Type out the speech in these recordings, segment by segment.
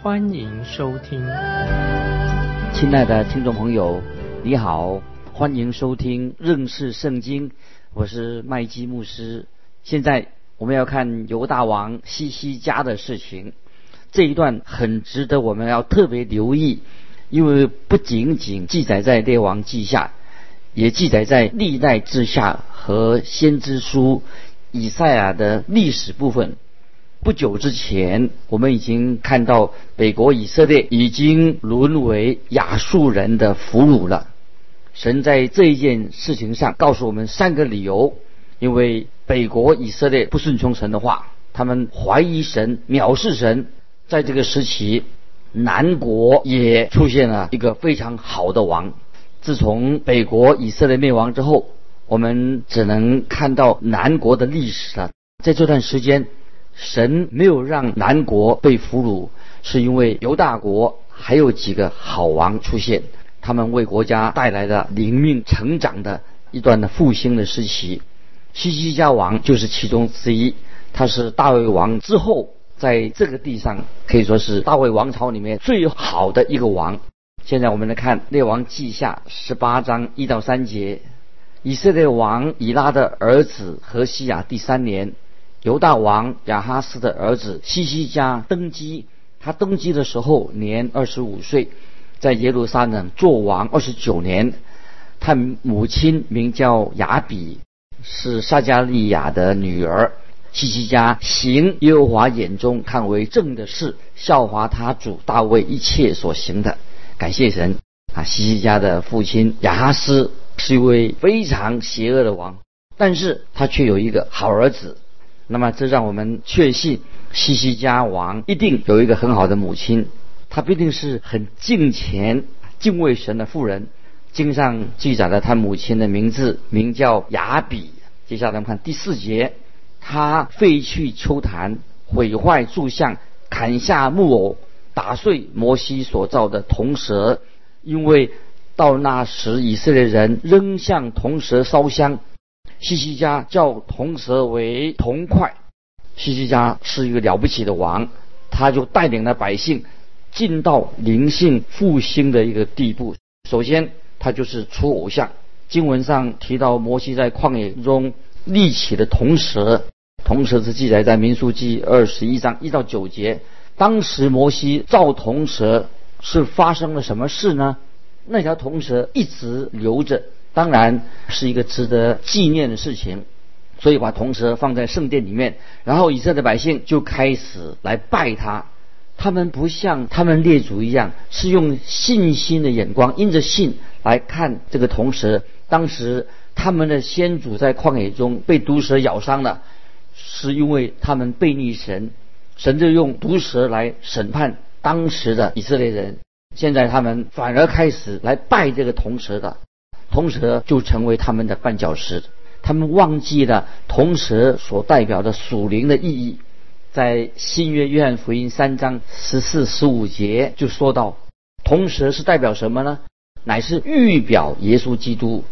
欢迎收听。亲爱的听众朋友，你好，欢迎收听认识圣经，我是麦基牧师。现在我们要看犹大王西西家的事情，这一段很值得我们要特别留意，因为不仅仅记载在列王记下。也记载在历代之下和先知书以赛亚的历史部分。不久之前，我们已经看到北国以色列已经沦为亚述人的俘虏了。神在这一件事情上告诉我们三个理由：因为北国以色列不顺从神的话，他们怀疑神、藐视神。在这个时期，南国也出现了一个非常好的王。自从北国以色列灭亡之后，我们只能看到南国的历史了。在这段时间，神没有让南国被俘虏，是因为犹大国还有几个好王出现，他们为国家带来了灵命成长的一段的复兴的时期。西西家王就是其中之一，他是大卫王之后在这个地上可以说是大卫王朝里面最好的一个王。现在我们来看《列王记下》十八章一到三节。以色列王以拉的儿子何西亚第三年，犹大王亚哈斯的儿子西西家登基。他登基的时候年二十五岁，在耶路撒冷做王二十九年。他母亲名叫雅比，是撒加利亚的女儿。西西家行耶和华眼中看为正的事，效法他主大卫一切所行的。感谢神啊！西西家的父亲亚哈斯是一位非常邪恶的王，但是他却有一个好儿子。那么这让我们确信西西家王一定有一个很好的母亲，她必定是很敬虔、敬畏神的妇人。经上记载了他母亲的名字，名叫雅比。接下来我们看第四节，他废去秋坛，毁坏柱像，砍下木偶。打碎摩西所造的铜蛇，因为到那时以色列人仍向铜蛇烧香。西西家叫铜蛇为铜块。西西家是一个了不起的王，他就带领了百姓进到灵性复兴的一个地步。首先，他就是出偶像。经文上提到摩西在旷野中立起的铜蛇，铜蛇是记载在民数记二十一章一到九节。当时摩西造铜蛇是发生了什么事呢？那条铜蛇一直留着，当然是一个值得纪念的事情，所以把铜蛇放在圣殿里面，然后以色列百姓就开始来拜他。他们不像他们列祖一样，是用信心的眼光，因着信来看这个铜蛇。当时他们的先祖在旷野中被毒蛇咬伤了，是因为他们背逆神。神就用毒蛇来审判当时的以色列人，现在他们反而开始来拜这个铜蛇的，铜蛇就成为他们的绊脚石。他们忘记了铜蛇所代表的属灵的意义。在新约约翰福音三章十四、十五节就说到，铜蛇是代表什么呢？乃是预表耶稣基督。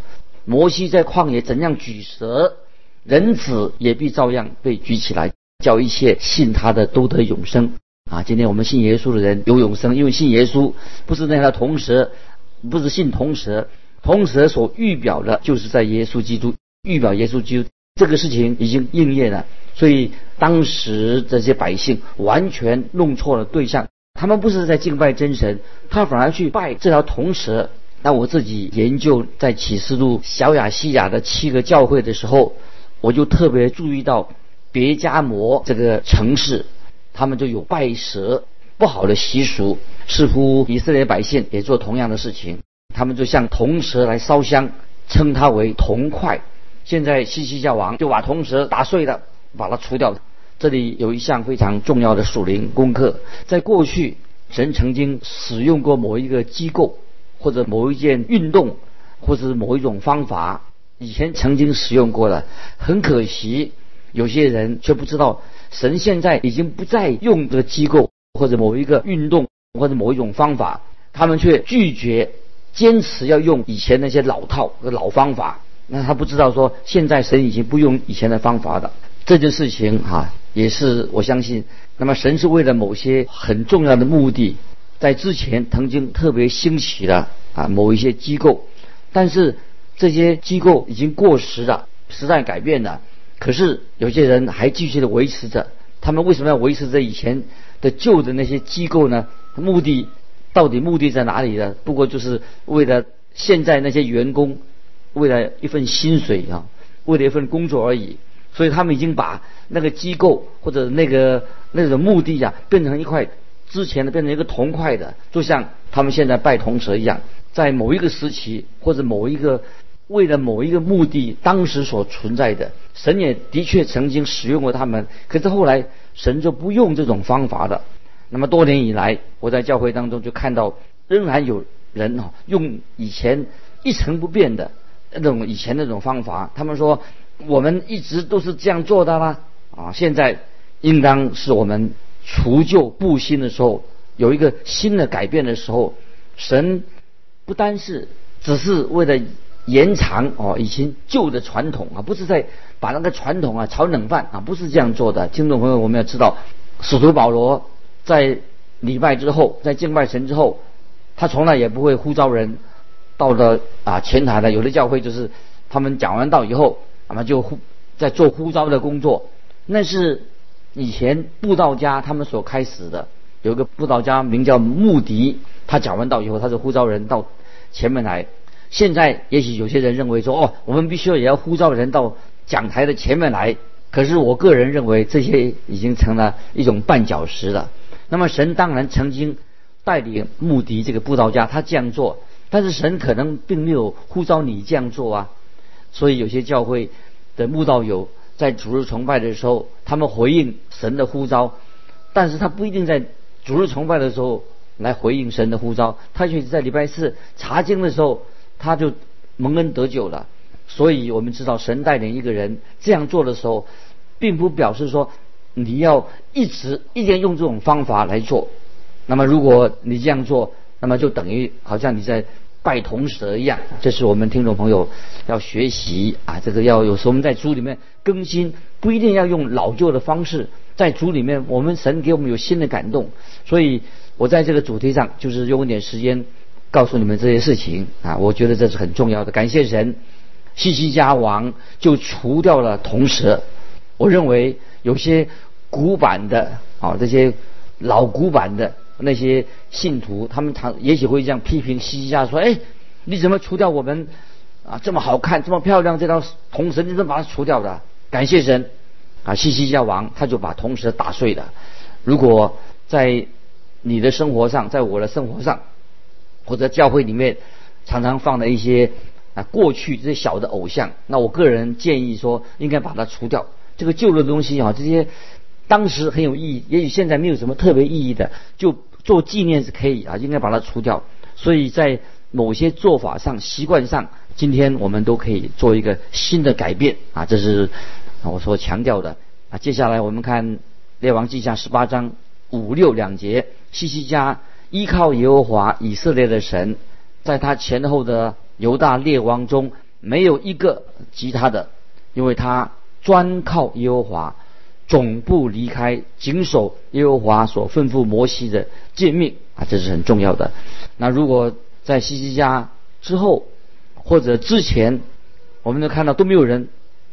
摩西在旷野怎样举蛇，人子也必照样被举起来。叫一切信他的都得永生啊！今天我们信耶稣的人有永生，因为信耶稣不是那条铜蛇，不是信铜蛇，铜蛇所预表的就是在耶稣基督预表耶稣基督这个事情已经应验了。所以当时这些百姓完全弄错了对象，他们不是在敬拜真神，他反而去拜这条铜蛇。那我自己研究在启示录小亚细亚的七个教会的时候，我就特别注意到。别加摩这个城市，他们就有拜蛇不好的习俗，似乎以色列百姓也做同样的事情。他们就向铜蛇来烧香，称它为铜块。现在西西教王就把铜蛇打碎了，把它除掉。这里有一项非常重要的属灵功课，在过去神曾经使用过某一个机构，或者某一件运动，或者是某一种方法，以前曾经使用过的。很可惜，有些人却不知道，神现在已经不再用这个机构，或者某一个运动，或者某一种方法，他们却拒绝坚持要用以前那些老套和老方法。那他不知道说，现在神已经不用以前的方法了。这件事情哈，也是我相信。那么神是为了某些很重要的目的，在之前曾经特别兴起了啊某一些机构，但是这些机构已经过时了，时代改变了。可是有些人还继续的维持着。他们为什么要维持着以前的旧的那些机构呢？目的到底目的在哪里呢？不过就是为了现在那些员工。为了一份薪水啊，为了一份工作而已，所以他们已经把那个机构或者那个那种目的呀，变成一块之前的变成一个铜块的，就像他们现在拜铜蛇一样，在某一个时期或者某一个为了某一个目的当时所存在的，神也的确曾经使用过他们，可是后来神就不用这种方法了。那么多年以来，我在教会当中就看到仍然有人啊用以前一成不变的。那种以前那种方法，他们说我们一直都是这样做的啦，啊，现在应当是我们除旧布新的时候，有一个新的改变的时候，神不单是只是为了延长哦以前旧的传统啊，不是在把那个传统啊炒冷饭啊，不是这样做的。听众朋友，我们要知道，使徒保罗在礼拜之后，在敬拜神之后，他从来也不会呼召人。到了啊前台的有的教会就是他们讲完道以后，那么就呼在做呼召的工作，那是以前布道家他们所开始的。有一个布道家名叫穆迪，他讲完道以后，他是呼召人到前面来。现在也许有些人认为说，哦，我们必须要也要呼召人到讲台的前面来。可是我个人认为，这些已经成了一种绊脚石了。那么神当然曾经带领穆迪这个布道家，他这样做。但是神可能并没有呼召你这样做啊，所以有些教会的慕道友在主日崇拜的时候，他们回应神的呼召，但是他不一定在主日崇拜的时候来回应神的呼召，他却在礼拜四查经的时候，他就蒙恩得救了。所以我们知道，神带领一个人这样做的时候，并不表示说你要一直一定用这种方法来做。那么如果你这样做，那么就等于好像你在拜铜蛇一样，这是我们听众朋友要学习啊，这个要有时候我们在主里面更新，不一定要用老旧的方式，在主里面，我们神给我们有新的感动，所以我在这个主题上就是用一点时间告诉你们这些事情啊，我觉得这是很重要的。感谢神，西西家王就除掉了铜蛇，我认为有些古板的啊，这些老古板的。那些信徒，他们常也许会这样批评西西家说：“哎，你怎么除掉我们啊这么好看、这么漂亮这条铜蛇？你怎么把它除掉的？”感谢神啊，西西家王他就把铜蛇打碎了。如果在你的生活上，在我的生活上，或者教会里面常常放的一些啊过去这些小的偶像，那我个人建议说，应该把它除掉。这个旧的东西啊，这些。当时很有意义，也许现在没有什么特别意义的，就做纪念是可以啊，应该把它除掉。所以在某些做法上、习惯上，今天我们都可以做一个新的改变啊，这是我所强调的啊。接下来我们看列王记下十八章五六两节，西西家依靠耶和华以色列的神，在他前后的犹大列王中没有一个及他的，因为他专靠耶和华。总不离开谨守耶和华所吩咐摩西的诫命啊，这是很重要的。那如果在西西家之后或者之前，我们都看到都没有人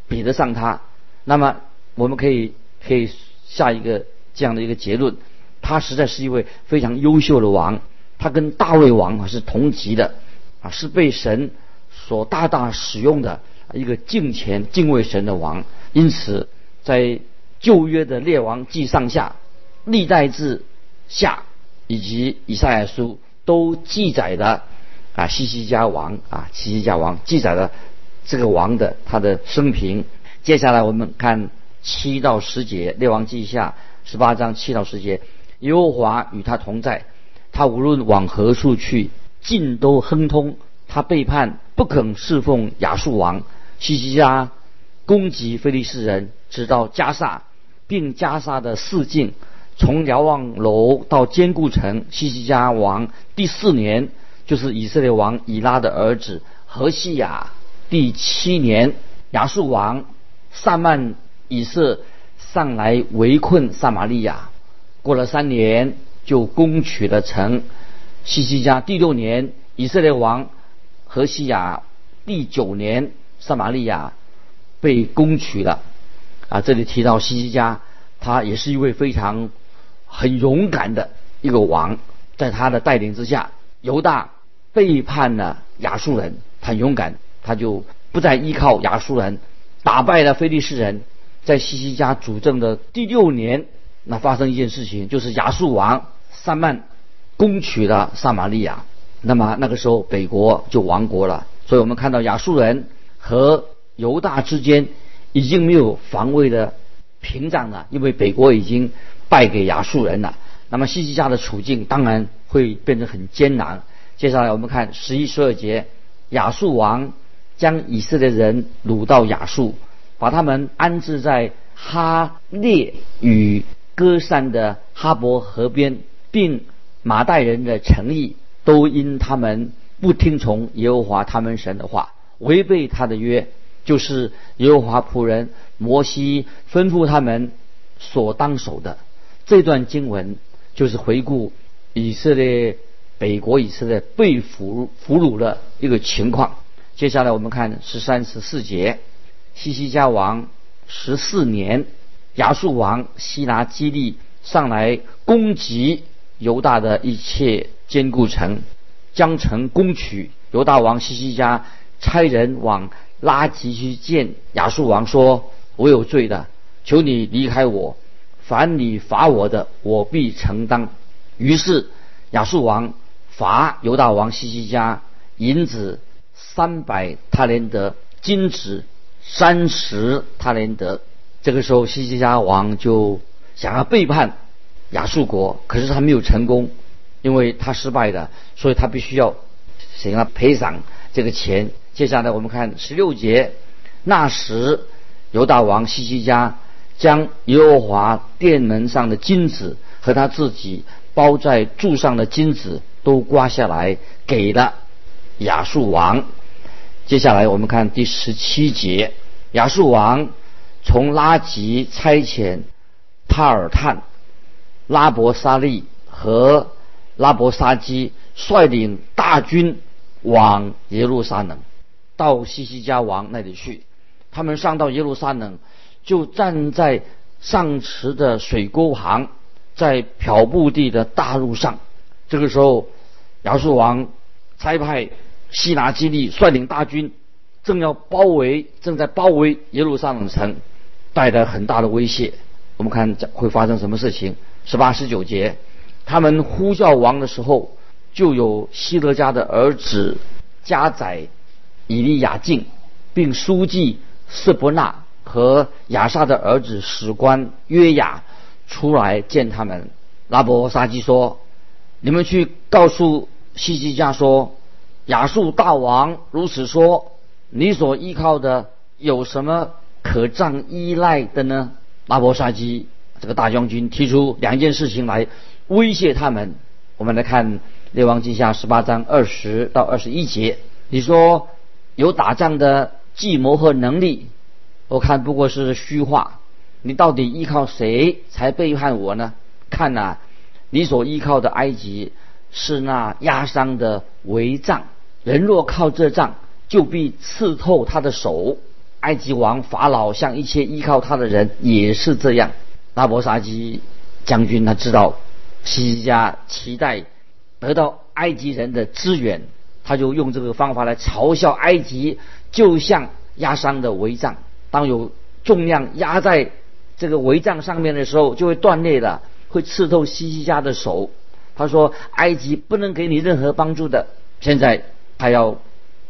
比得上他，那么我们可以可以下一个这样的一个结论：他实在是一位非常优秀的王，他跟大卫王啊是同级的啊，是被神所大大使用的一个敬虔敬畏神的王。因此在旧约的列王记上下、历代志下以及以赛亚书都记载的啊，西西家王啊，西西家王记载了这个王的他的生平。接下来我们看七到十节，列王记下十八章七到十节，耶和华与他同在，他无论往何处去，尽都亨通。他背叛，不肯侍奉亚述王西西家，攻击非利士人，直到加萨，并加沙的四境，从瞭望楼到坚固城。西西家王第四年，就是以色列王以拉的儿子何西亚第七年，亚述王萨曼以色上来围困撒玛利亚，过了三年就攻取了城。西西家第六年，以色列王何西亚第九年，撒玛利亚被攻取了。啊，这里提到西西家，他也是一位非常很勇敢的一个王，在他的带领之下，犹大背叛了亚述人，很勇敢，他就不再依靠亚述人，打败了非利士人。在西西家主政的第六年，那发生一件事情，就是亚述王萨曼攻取了撒玛利亚，那么那个时候北国就亡国了。所以我们看到亚述人和犹大之间已经没有防卫的屏障了，因为北国已经败给亚述人了。那么西西家的处境当然会变成很艰难。接下来我们看十一、十二节，亚述王将以色列人掳到亚述。把他们安置在哈列与歌山的哈伯河边，并马代人的诚意，都因他们不听从耶和华他们神的话，违背他的约，就是耶和华仆人摩西吩咐他们所当守的。这段经文就是回顾以色列北国以色列被俘俘虏的一个情况。接下来我们看十三十四节。西西家王十四年，亚述王西拿基利上来攻击犹大的一切坚固城，将城攻取。犹大王西西家差人往拉吉去见亚述王，说：“我有罪的，求你离开我。凡你罚我的，我必承担。”于是亚述王罚犹大王西西家银子三百塔连德，金子。三十他连德，这个时候西西家王就想要背叛亚述国，可是他没有成功，因为他失败的，所以他必须要想要赔偿这个钱。接下来我们看十六节，那时犹大王西西家将耶和华殿门上的金子和他自己包在柱上的金子都刮下来，给了亚述王。接下来我们看第十七节，亚述王从拉吉差遣帕尔探、拉伯沙利和拉伯沙基率领大军往耶路撒冷，到西西家王那里去。他们上到耶路撒冷，就站在上池的水沟旁，在漂布地的大路上。这个时候，亚述王差派。希拿基利率领大军，正要包围，正在包围耶路撒冷城，带来很大的威胁。我们看会发生什么事情？十八、十九节，他们呼叫王的时候，就有希勒家的儿子加宰、以利亚敬，并书记瑟伯纳和亚萨的儿子史官约雅出来见他们。拉伯沙基说：“你们去告诉西西家说。”亚述大王如此说：“你所依靠的有什么可仗依赖的呢？”拉伯沙基这个大将军提出两件事情来威胁他们。我们来看《列王记下》十八章二十到二十一节。你说有打仗的计谋和能力，我看不过是虚话。你到底依靠谁才背叛我呢？看呐，你所依靠的埃及是那压伤的帷帐。人若靠这杖，就必刺透他的手。埃及王法老向一切依靠他的人也是这样。拉伯沙基将军他知道西西家期待得到埃及人的支援，他就用这个方法来嘲笑埃及，就像压伤的帷帐。当有重量压在这个帷帐上面的时候，就会断裂的，会刺透西西家的手。他说：“埃及不能给你任何帮助的。”现在。他要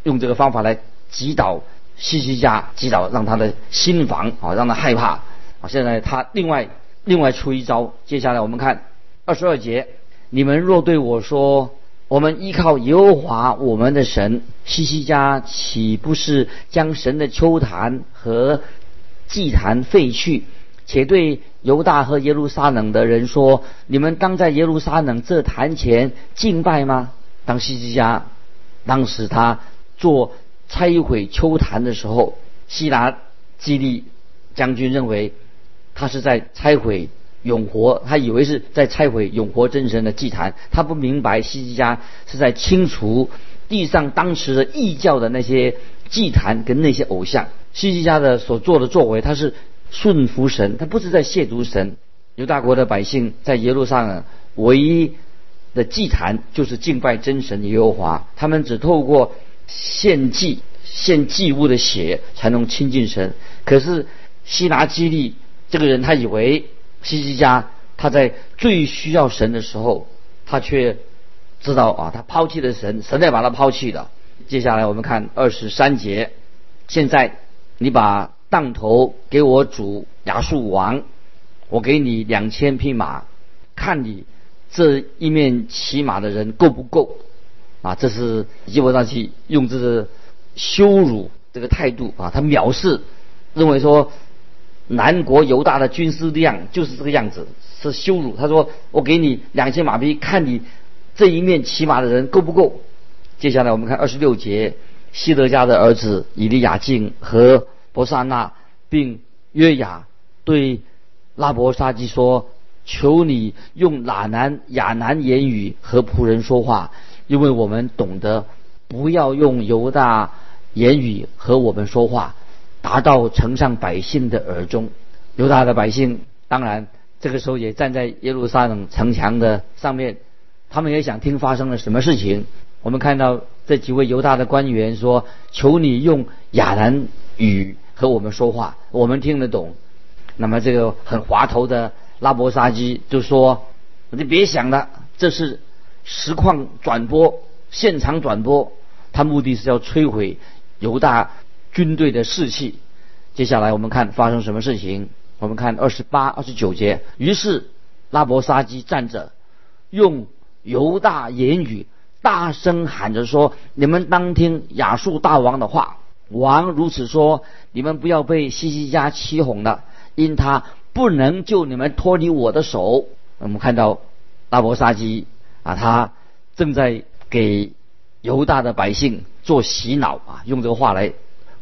用这个方法来击倒西西家，击倒让他的心防啊，让他害怕啊。现在他另外另外出一招，接下来我们看二十二节，你们若对我说，我们依靠耶和华我们的神，西西家岂不是将神的秋坛和祭坛废去？且对犹大和耶路撒冷的人说：你们当在耶路撒冷这坛前敬拜吗？当西西家当时他做拆毁秋坛的时候，希拿基利将军认为他是在拆毁永活，他以为是在拆毁永活真神的祭坛，他不明白西西家是在清除地上当时的异教的那些祭坛跟那些偶像。西西家的所做的作为，他是。顺服神，他不是在亵渎神。犹大国的百姓在耶路撒冷唯一的祭坛就是敬拜真神耶和华，他们只透过献祭、献祭物的血才能亲近神。可是希拿基利这个人，他以为西西家他在最需要神的时候，他却知道啊，他抛弃了神，神在把他抛弃了。接下来我们看二十三节，现在你把。当头给我主亚述王，我给你两千匹马，看你这一面骑马的人够不够？啊，这是基伯上去用这个羞辱这个态度啊，他藐视，认为说南国犹大的军事力量就是这个样子，是羞辱。他说我给你两千马匹，看你这一面骑马的人够不够？接下来我们看二十六节，希德家的儿子以利亚敬和。伯萨那并约雅对拉伯沙基说：“求你用哪南亚南言语和仆人说话，因为我们懂得不要用犹大言语和我们说话，达到城上百姓的耳中。犹大的百姓当然这个时候也站在耶路撒冷城墙的上面，他们也想听发生了什么事情。我们看到这几位犹大的官员说：‘求你用亚兰语。’和我们说话，我们听得懂。那么这个很滑头的拉伯沙基就说：“你别想了，这是实况转播，现场转播。他目的是要摧毁犹大军队的士气。”接下来我们看发生什么事情。我们看二十八、二十九节。于是拉伯沙基站着，用犹大言语大声喊着说：“你们当听亚述大王的话。”王如此说：“你们不要被西西家欺哄了，因他不能救你们脱离我的手。”我们看到拉伯沙基啊，他正在给犹大的百姓做洗脑啊，用这个话来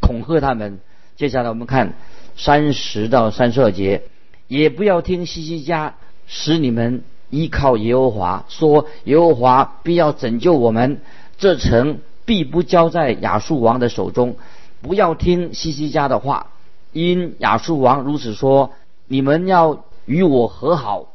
恐吓他们。接下来我们看三十到三十二节，也不要听西西家使你们依靠耶和华，说耶和华必要拯救我们，这城必不交在亚述王的手中。不要听西西家的话，因亚述王如此说：你们要与我和好，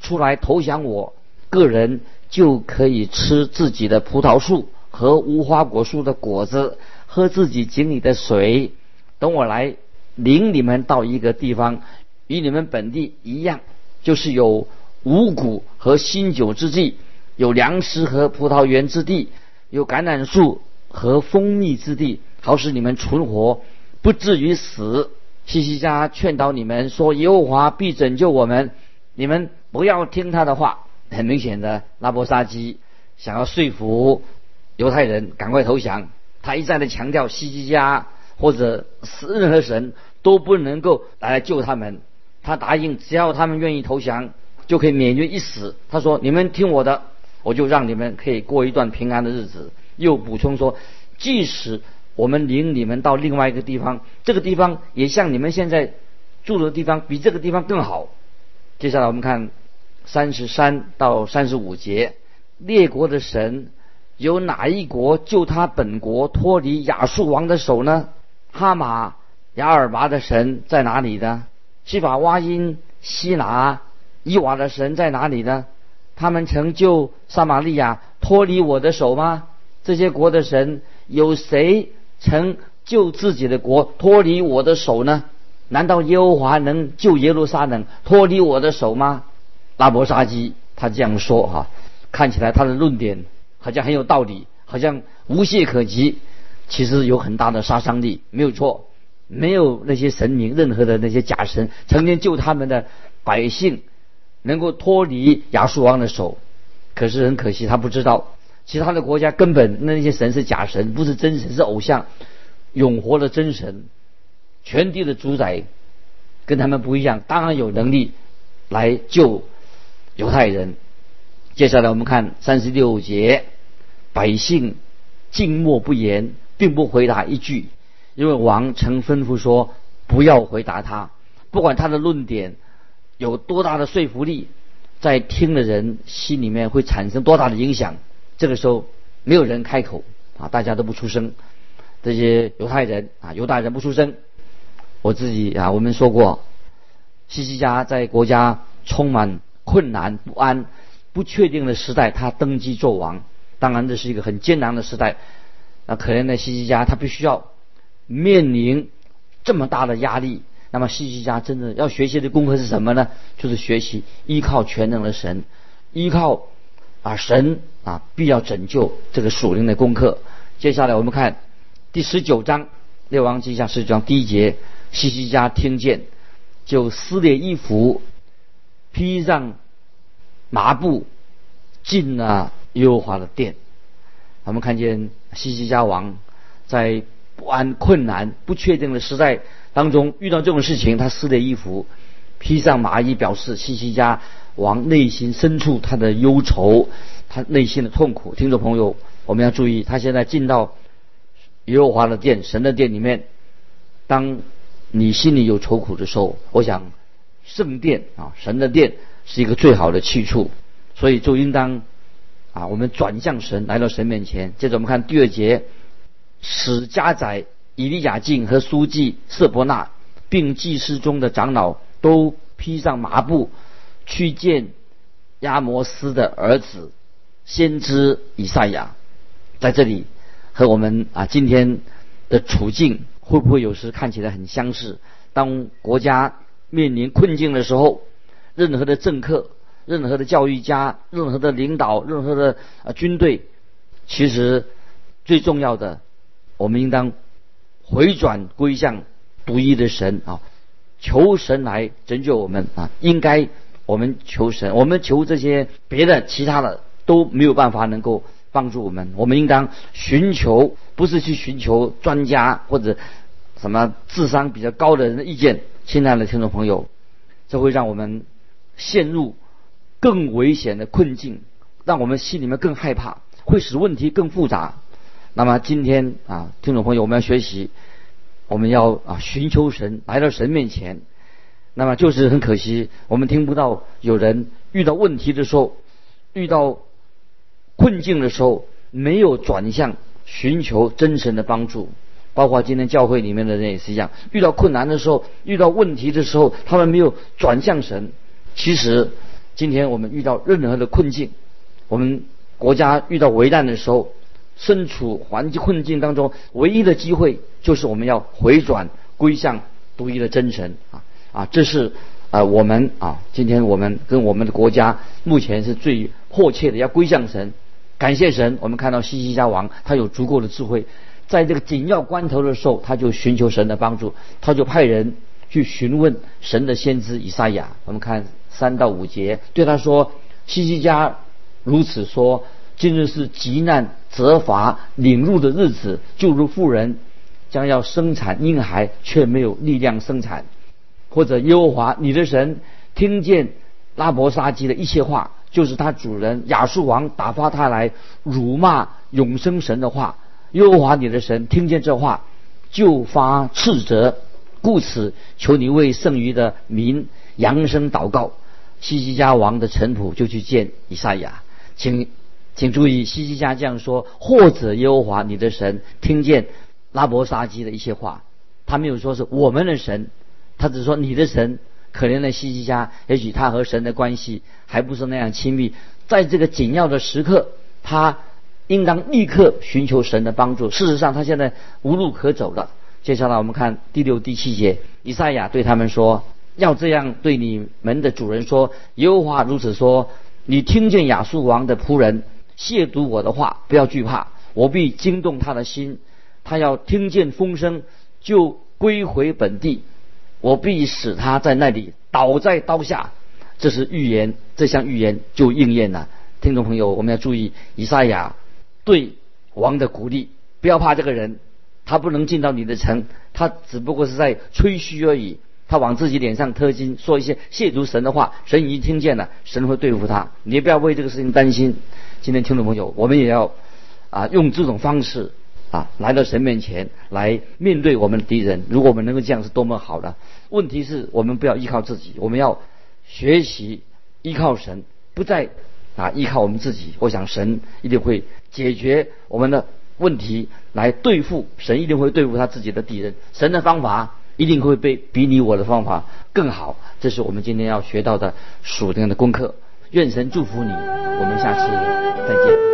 出来投降我，个人就可以吃自己的葡萄树和无花果树的果子，喝自己井里的水。等我来领你们到一个地方，与你们本地一样，就是有五谷和新酒之地，有粮食和葡萄园之地，有橄榄树和蜂蜜之地。好使你们存活，不至于死。西西家劝导你们说：“耶和华必拯救我们。”你们不要听他的话。很明显的，拉伯沙基想要说服犹太人赶快投降。他一再的强调，西西家或者是任何神都不能够来救他们。他答应，只要他们愿意投降，就可以免于一死。他说：“你们听我的，我就让你们可以过一段平安的日子。”又补充说：“即使……”我们领你们到另外一个地方，这个地方也像你们现在住的地方，比这个地方更好。接下来我们看三十三到三十五节，列国的神有哪一国救他本国脱离亚述王的手呢？哈马亚尔拔的神在哪里呢？西法哇因希拿伊瓦的神在哪里呢？他们曾救撒玛利亚脱离我的手吗？这些国的神有谁？曾救自己的国脱离我的手呢？难道耶和华能救耶路撒冷脱离我的手吗？拉伯沙基他这样说哈，看起来他的论点好像很有道理，好像无懈可击，其实有很大的杀伤力，没有错。没有那些神明，任何的那些假神曾经救他们的百姓能够脱离亚述王的手。可是很可惜，他不知道，其他的国家根本那些神是假神，不是真神，是偶像，永活的真神，全地的主宰，跟他们不一样，当然有能力来救犹太人。接下来我们看三十六节，百姓静默不言，并不回答一句，因为王曾吩咐说，不要回答他，不管他的论点有多大的说服力。在听的人心里面会产生多大的影响？这个时候没有人开口啊，大家都不出声。这些犹太人啊，犹大人不出声。我自己啊，我们说过，西西家在国家充满困难、不安、不确定的时代，他登基做王。当然，这是一个很艰难的时代。那可怜的西西家，他必须要面临这么大的压力。那么西西家真的要学习的功课是什么呢？就是学习依靠全能的神，依靠啊神啊必要拯救这个属灵的功课。接下来我们看第十九章《列王记下》十九章第一节，西西家听见，就撕裂衣服，披上麻布，进了耶和华的殿。我们看见西西家王在不安、困难、不确定的时代。当中遇到这种事情，他撕裂衣服，披上麻衣，表示西西家王内心深处他的忧愁，他内心的痛苦。听众朋友，我们要注意，他现在进到耶和华的殿、神的殿里面。当你心里有愁苦的时候，我想圣殿啊，神的殿是一个最好的去处，所以就应当啊，我们转向神，来到神面前。接着我们看第二节，使家宰。以利亚敬和书记瑟伯纳，并祭司中的长老都披上麻布，去见亚摩斯的儿子先知以赛亚。在这里和我们啊今天的处境会不会有时看起来很相似？当国家面临困境的时候，任何的政客、任何的教育家、任何的领导、任何的啊军队，其实最重要的，我们应当。回转归向独一的神啊，求神来拯救我们啊！应该我们求神，我们求这些别的其他的都没有办法能够帮助我们。我们应当寻求，不是去寻求专家或者什么智商比较高的人的意见。亲爱的听众朋友，这会让我们陷入更危险的困境，让我们心里面更害怕，会使问题更复杂。那么今天啊，听众朋友，我们要学习，我们要啊寻求神，来到神面前。那么就是很可惜，我们听不到有人遇到问题的时候，遇到困境的时候，没有转向寻求真神的帮助。包括今天教会里面的人也是一样，遇到困难的时候，遇到问题的时候，他们没有转向神。其实今天我们遇到任何的困境，我们国家遇到危难的时候。身处环境困境当中，唯一的机会就是我们要回转归向独一的真神啊啊！这是啊我们啊今天我们跟我们的国家目前是最迫切的要归向神，感谢神。我们看到西西家王他有足够的智慧，在这个紧要关头的时候，他就寻求神的帮助，他就派人去询问神的先知以赛亚。我们看三到五节，对他说：“西西家如此说。”今日是极难、责罚、领入的日子，就如妇人将要生产婴孩，却没有力量生产；或者耶和华你的神听见拉伯沙基的一切话，就是他主人亚述王打发他来辱骂永生神的话。耶和华你的神听见这话，就发斥责，故此求你为剩余的民扬声祷告。西西家王的臣仆就去见以赛亚，请。请注意，西西家这样说，或者耶和华你的神听见拉伯沙基的一些话，他没有说是我们的神，他只说你的神。可怜的西西家，也许他和神的关系还不是那样亲密，在这个紧要的时刻，他应当立刻寻求神的帮助。事实上，他现在无路可走了。接下来我们看第六、第七节，以赛亚对他们说：“要这样对你们的主人说，耶和华如此说：你听见亚述王的仆人。”亵渎我的话，不要惧怕，我必惊动他的心，他要听见风声就归回本地，我必使他在那里倒在刀下。这是预言，这项预言就应验了。听众朋友，我们要注意以赛亚对王的鼓励，不要怕这个人，他不能进到你的城，他只不过是在吹嘘而已。他往自己脸上贴金，说一些亵渎神的话，神已经听见了，神会对付他。你不要为这个事情担心。今天听众朋友，我们也要啊用这种方式啊来到神面前来面对我们的敌人。如果我们能够这样，是多么好的。问题是我们不要依靠自己，我们要学习依靠神，不再啊依靠我们自己。我想神一定会解决我们的问题，来对付神一定会对付他自己的敌人。神的方法。一定会被比你我的方法更好，这是我们今天要学到的属灵的功课。愿神祝福你，我们下次再见。